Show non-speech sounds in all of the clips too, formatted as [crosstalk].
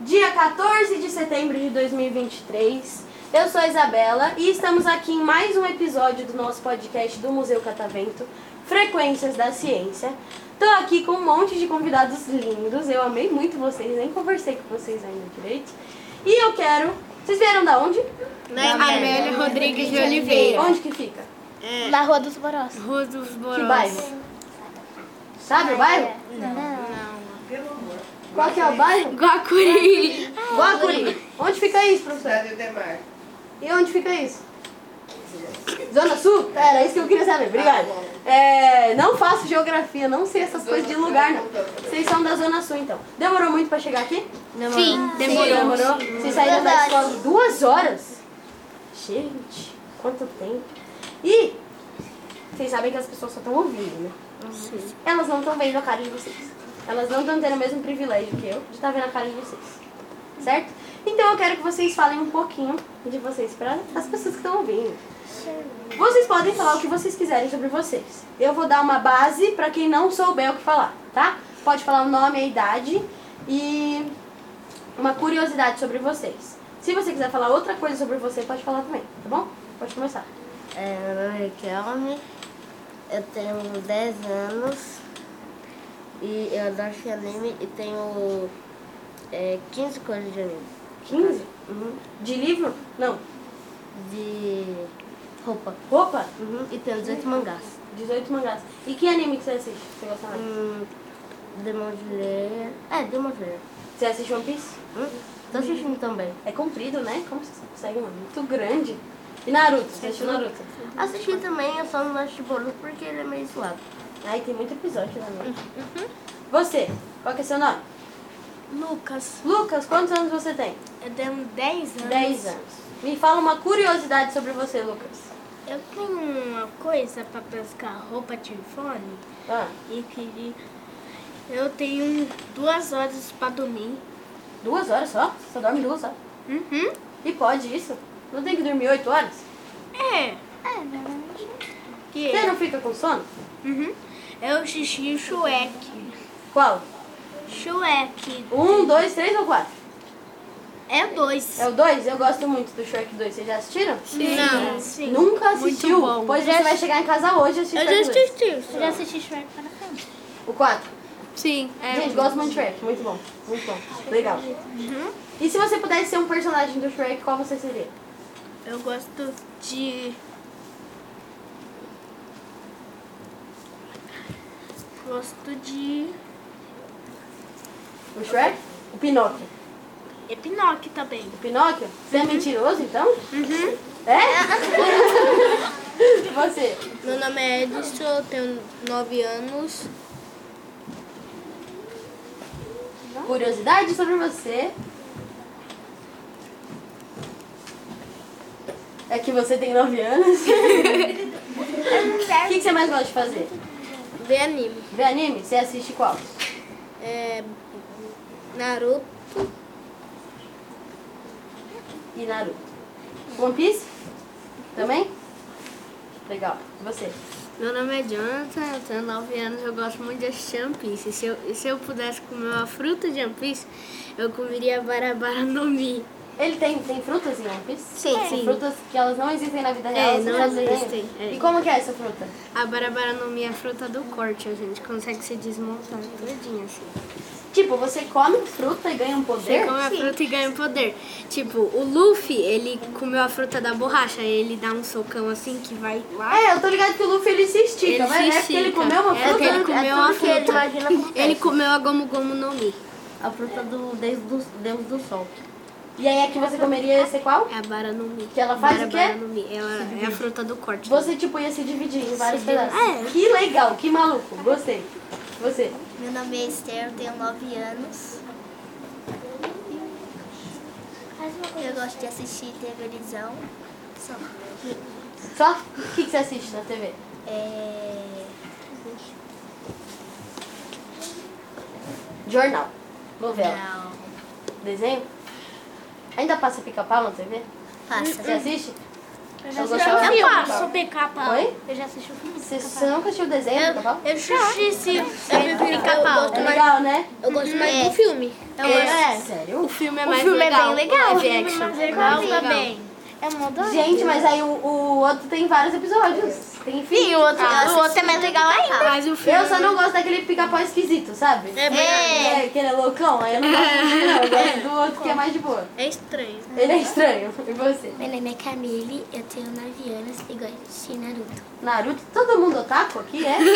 Dia 14 de setembro de 2023. Eu sou a Isabela e estamos aqui em mais um episódio do nosso podcast do Museu Catavento, Frequências da Ciência. Tô aqui com um monte de convidados lindos. Eu amei muito vocês, nem conversei com vocês ainda direito. E eu quero. Vocês vieram da onde? Amélia Rodrigues de Oliveira. Onde que fica? Na Rua dos Borós. Rua dos Que Borós. bairro? Sabe o bairro? Qual que é o bairro? Guacuri. Guacuri. Onde fica isso, professor? E onde fica isso? Zona Sul? Era isso que eu queria saber. Obrigada. É, não faço geografia, não sei essas coisas de lugar, não. Vocês são da Zona Sul, então. Demorou muito pra chegar aqui? Sim, Demorou. Demorou. Vocês saíram da escola em duas horas? Gente, quanto tempo. E vocês sabem que as pessoas só estão ouvindo, né? Elas não estão vendo a cara de vocês. Elas não estão tendo o mesmo privilégio que eu de estar vendo a cara de vocês. Certo? Então eu quero que vocês falem um pouquinho de vocês para as pessoas que estão ouvindo. Vocês podem falar o que vocês quiserem sobre vocês. Eu vou dar uma base para quem não souber o que falar, tá? Pode falar o nome, a idade e uma curiosidade sobre vocês. Se você quiser falar outra coisa sobre você, pode falar também, tá bom? Pode começar. É, meu nome é Kelme, eu tenho 10 anos e eu adoro anime e tenho é, 15 cores de anime. 15? De livro? Não. De roupa. Roupa? Uhum, e tenho 18 mangás. 18 mangás. E que anime que você assiste? Você gosta mais? Hum, Demon Slayer. É, Demon Slayer. Você assiste One Piece? Hum, tô assistindo também. É comprido, né? Como você consegue, mano? Muito grande. E Naruto? Você assistiu Naruto? Assisti também, eu só não assisti Boruto porque ele é meio suave. Ai, tem muito episódio também. Você, qual que é seu nome? Lucas. Lucas, quantos anos você tem? Eu tenho 10 anos. 10 anos. Me fala uma curiosidade sobre você, Lucas. Eu tenho uma coisa pra pescar roupa telefone Ah, e queria. Eu tenho duas horas pra dormir. duas horas só? Você só dorme duas horas? Uhum. E pode isso? Não tem que dormir 8 horas? É. É, que Você não fica com sono? Uhum. Eu assisti o Shrek. Qual? Shrek. Um, dois, três ou quatro? É dois. É o dois? Eu gosto muito do Shrek 2. Vocês já assistiram? Não. Sim. Nunca assistiu? bom. Pois você vai chegar em casa hoje e assistir Eu já 2. assisti. Eu já assisti Shrek para frente. O 4. Sim. É. Gente, gosto muito de Shrek. Muito bom. Muito bom. Legal. Uhum. E se você pudesse ser um personagem do Shrek, qual você seria? Eu gosto de. Gosto de. O Shrek? O Pinóquio. E Pinóquio também. O Pinóquio? Você é mentiroso, então? Uhum. É? [laughs] você? Meu nome é Edson, eu tenho 9 anos. Curiosidade sobre você. É que você tem 9 anos. [laughs] O que, que você mais gosta de fazer? Ver anime. Ver anime? Você assiste qual? É, Naruto. E Naruto. One Piece? Também? Legal. E você? Meu nome é Jonathan, eu tenho 9 anos, eu gosto muito de assistir One Piece. E se eu, se eu pudesse comer uma fruta de One Piece, eu comeria Barabara no Mi. Ele tem, tem frutas em One Piece? Sim, Tem sim. frutas que elas não existem na vida real. É, não existem, é. E como que é essa fruta? A Barabara no Mi é a fruta do corte, a gente consegue se desmontar todinha assim. Tipo, você come fruta e ganha um Você poder? come a fruta e ganha poder. Tipo, o Luffy, ele comeu a fruta da borracha, ele dá um socão assim que vai lá. É, eu tô ligado que o Luffy ele se estica, Ele mas se é porque ele estica. comeu uma É fruta. porque ele comeu uma tudo que ele fruta. imagina acontece. Ele comeu a Gomu Gomu no Mi. A fruta do Deus do, Deus do Sol. E aí aqui você comeria esse qual? É a Bara no Mi. Que ela faz o quê? Bara no Mi. Ela é a fruta do corte. Você tipo ia se dividir em vários pedaços. É. Que legal, que maluco. Gostei. Você? Meu nome é Esther, eu tenho 9 anos. Eu gosto de assistir televisão. Só. Só? O que, que você assiste na TV? É... Jornal. Novela. Não. Desenho? Ainda passa pica-pau na TV? Passa. Você assiste? Eu já assisti o filme, Eu Paulo. sou pica-pau. Oi? Eu já assisti o filme. Você, você nunca assistiu o desenho do Pica-Pau? Eu assisti sim. Eu prefiro É pica-pau. legal, né? Eu gosto mais É. do filme. Eu gosto. É, sério? O filme é O mais filme é legal. bem legal. O O live filme é action. mais legal Legal. também. É doido. Gente, mas aí o, o outro tem vários episódios. Tem fim. Sim, o outro, o outro é mais legal ainda. Mas o filme... Eu só não gosto daquele pica-pau esquisito, sabe? É bem... É. É, que ele é loucão, aí eu não gosto não. Eu gosto do outro que é mais de boa. É estranho. Ele é estranho. E você? Meu nome é Camille, eu tenho 9 anos e gosto de Naruto. Naruto? Todo mundo otaku aqui, é? [laughs]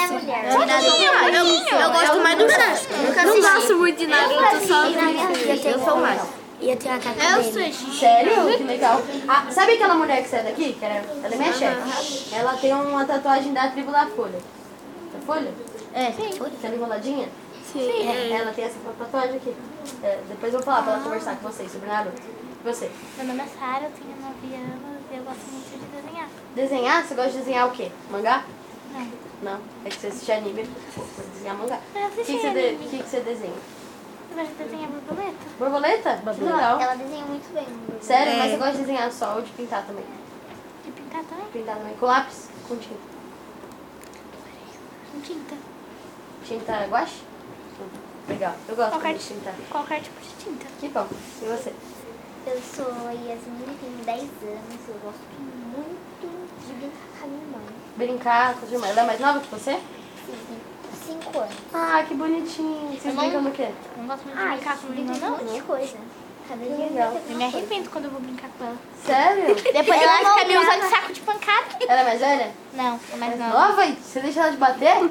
É, mulher. Eu, eu gosto mais do Sasuke. Não gosto muito de Naruto, só na minha vida eu tenho mais. E eu tenho a capa Eu dele. sei. Sério? Que legal. Ah, sabe aquela mulher que sai daqui? Que era, ela é minha chefe. Ela tem uma tatuagem da tribo da Folha. Da Folha? É, Aquela enroladinha? Sim. É, ela tem essa tatuagem aqui. É, depois eu vou falar pra ela conversar com vocês sobre Naruto. E você? Meu nome é Sara, eu tenho 9 anos e eu gosto muito de desenhar. Desenhar? Você gosta de desenhar o quê? Mangá? Não. Não. É que você assiste anime. Pô, desenhar mangá. Eu O assisti que, que, de- anime. que, que você desenha? Eu gosto de desenhar borboleta. Borboleta? Que legal. Ela desenha muito bem. Sério? É. Mas você gosta de desenhar só ou de pintar também? De pintar também? Pintar também com lápis? Com tinta? Com tinta. Tinta guache? Legal. Eu gosto Qualquer, de pintar. qualquer tipo de tinta. Que bom. E você? Eu sou Yasmin, tenho 10 anos. Eu gosto muito de brincar com a minha irmã. Brincar com a sua irmã. Ela é mais nova que você? 5 anos. Ah, que bonitinho. Vocês não- brincam quê? Não gosto muito de Ah, brincar com menina, de não. um monte de coisa. Cada dia legal. de Eu me arrependo quando eu vou brincar com ela. Sério? [laughs] Depois ela fica me usando de saco de pancada. Ela é mais velha? Não, é mais nova. nova? Você deixa ela te bater?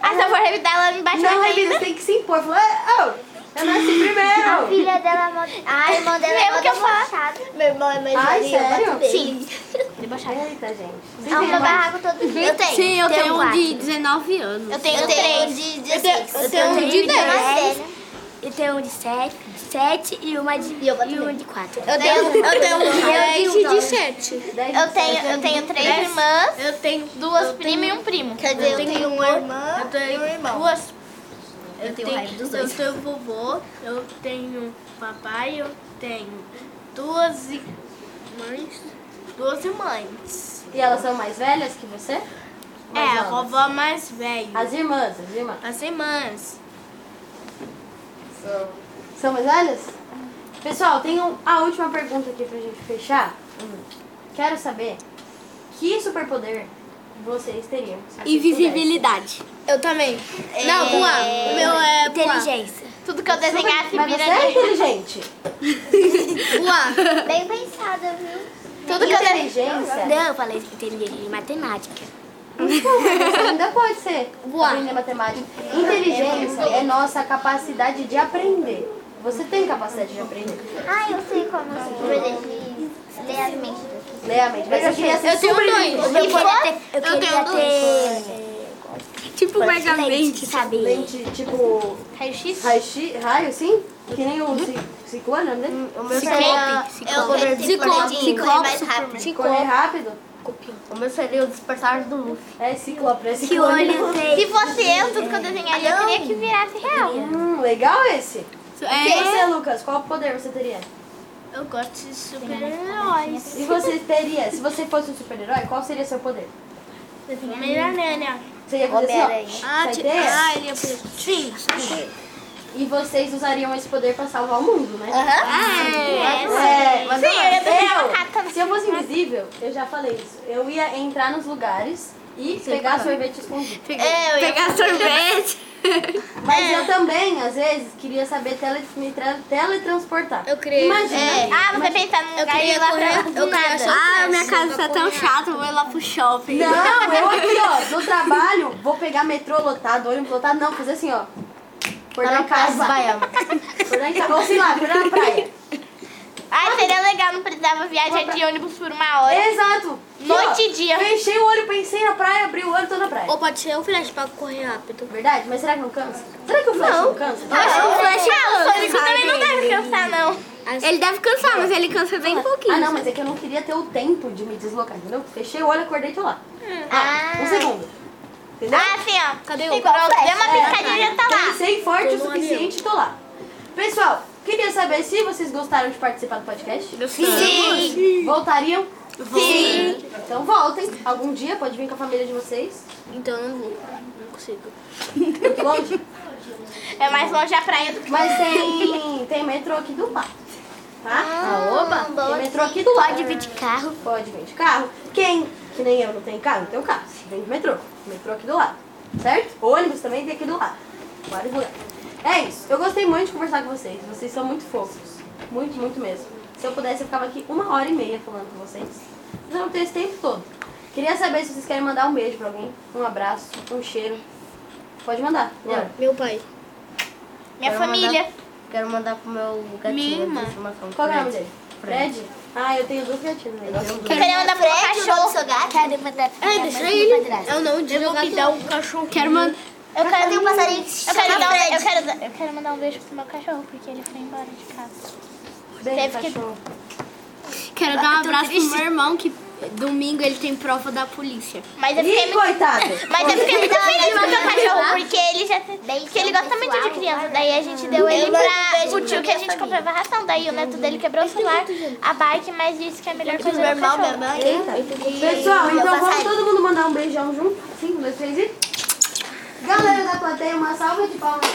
Ah, se eu for revidar, ela me bate Não, Revida, você tem que se impor. Fala, oh, eu nasci A primeiro. filha dela é mó... Ah, a irmã dela é mó debochada. Meu irmão é mais Ai, e sério? Sim. Debochada. Eita, gente. Vocês Arruma irmãos? barraco todo dia. Eu tenho. Sim, eu tenho um de 19 anos. Eu tenho Eu tenho três. um de 16. Eu tenho um de dez. Eu tenho um de 7, 7 e uma de, e uma de 4. Eu tenho, eu tenho um de dez. de de 7. Dez, Eu tenho, eu tenho três irmãs, Eu tenho duas primas e um primo. Quer dizer, eu tenho uma irmã e um irmão. duas. Eu tenho raiva dos dois. Eu tenho vovô, eu tenho papai, eu tenho duas mães, duas mães. E elas são mais velhas que você? Mais É, a vovó mais velha. As irmãs, as irmãs. As irmãs. São mais velhas? Pessoal, tenho a última pergunta aqui pra gente fechar. Quero saber que superpoder vocês teriam? se vocês Invisibilidade. Eu também. Não, voar. O meu é. Inteligência. Tudo que eu desenhasse Mas você vira é de... inteligente. [laughs] Voar. Bem pensada, viu? Tudo que eu desenhei. Inteligência. Não, eu falei inteligência de matemática. Você ainda pode ser. Voar. Aprender matemática. Inteligência é nossa capacidade de aprender. Você tem capacidade de aprender. Ah, eu sei como exemplo, ler as mentes a mente. Mas eu queria ser eu tenho super dois. inteligente. Eu eu Eu tenho ter Tipo lente, megamente. sabe? Lente, tipo, Raio-X? raio, raio, sim? Que nem o ci- ciclone, não é? O meu Ciclope. seria Eu o poder tenho de Ciclope. correr mais Ciclope. rápido. Correr rápido? O meu seria o despertar do Luffy. É ciclope, é Que ciclone. [laughs] Se fosse eu, tudo que eu desenharia, eu queria que virasse real. Hum, legal esse. E É, você, Lucas, qual poder você teria? Eu gosto de super-heróis. E você teria, se você fosse um super-herói, qual seria seu poder? Homem-Aranha. Você ia fazer assim, ó. Ah, ah, ele é Sim. E vocês usariam esse poder pra salvar o mundo, né? É. É, mas Sim, eu ia eu, se eu fosse invisível, eu já falei isso. Eu ia entrar nos lugares e pegar sorvete escondido. É, eu ia Pegar sorvete. [laughs] [laughs] Mas eu também, às vezes, queria saber tele, me tra- teletransportar. Eu queria- Imagina. é. Ah, você pensar num Eu lugar e queria ir lá pra do nada. Ah, minha casa tá tão chata, eu vou ir lá pro shopping. Não, eu [laughs] aqui, ó, no trabalho, vou pegar metrô lotado, ônibus lotado, não, fazer assim, ó. Acordar em casa. Acordar em casa. Ou sei lá, acordar na praia. Ah, seria legal, não precisava viajar de ônibus por uma hora. Exato. Noite e dia. Fechei o olho, pensei na praia, abri o olho, tô na praia. Ou pode ser o flash pra correr rápido. Verdade? Mas será que não cansa? Será que o flash não, cansa? Eu acho que o flash Ah, o Sonic cansa, também não deve cansar, não. Ele deve cansar, mas ele cansa bem pouquinho. Ah, não, mas é que eu não queria ter o tempo de me deslocar, entendeu? Fechei o olho, acordei e tô lá. Ah. Um segundo. Entendeu? Ah, assim, ó. Cadê o? Pronto, deu uma É, piscadinha e já tá lá. Pensei forte o suficiente e tô lá. Pessoal, Queria saber se vocês gostaram de participar do podcast. Sim. Voltariam? Sim. Então voltem. Algum dia pode vir com a família de vocês. Então eu não vou. Não consigo. Muito longe. É mais longe a praia do que Mas tem, tem metrô aqui do lado. Tá? Ah, oba. Tem metrô aqui do lado. Pode vir de carro. Pode vir de carro. Quem, que nem eu, não tem carro, não tem um carro. Vem de metrô. Metrô aqui do lado. Certo? Ônibus também tem aqui do lado. Vários lugares. É isso. Eu gostei muito de conversar com vocês. Vocês são muito fofos. Muito, muito mesmo. Se eu pudesse, eu ficava aqui uma hora e meia falando com vocês. Mas eu não tenho esse tempo todo. Queria saber se vocês querem mandar um beijo pra alguém. Um abraço, um cheiro. Pode mandar. Bora. Meu pai. minha Quero família. Quero mandar pro meu gatinho. Qual é o nome Fred. dele? Fred? Ah, eu tenho duas gatinhas. Né? Eu queria mandar pro meu cachorro. seu gato. Quero mandar pro Ai, deixa ele. Eu não, de jogar dar um cachorro. Quero mandar. Eu Eu quero, tenho um passarinho que se eu, quero chama dar um, eu, eu quero mandar um beijo pro meu cachorro, porque ele foi embora de casa. Beijo, Teve que- cachorro. Quero dar um abraço pro meu irmão, que domingo ele tem prova da polícia. Mas eu fiquei Ih, muito, coitado. [laughs] mas eu fiquei muito feliz com o meu cachorro, porque ele já porque ele gosta muito de criança. Daí a gente deu ele pra o tio que a gente comprava ração. Daí o neto dele quebrou o celular, a bike, mas disse que é a melhor coisa Meu do cachorro. mãe. Pessoal, então vamos todo mundo mandar um beijão junto. Cinco, dois, três e. Galera da plateia, uma salva de palmas.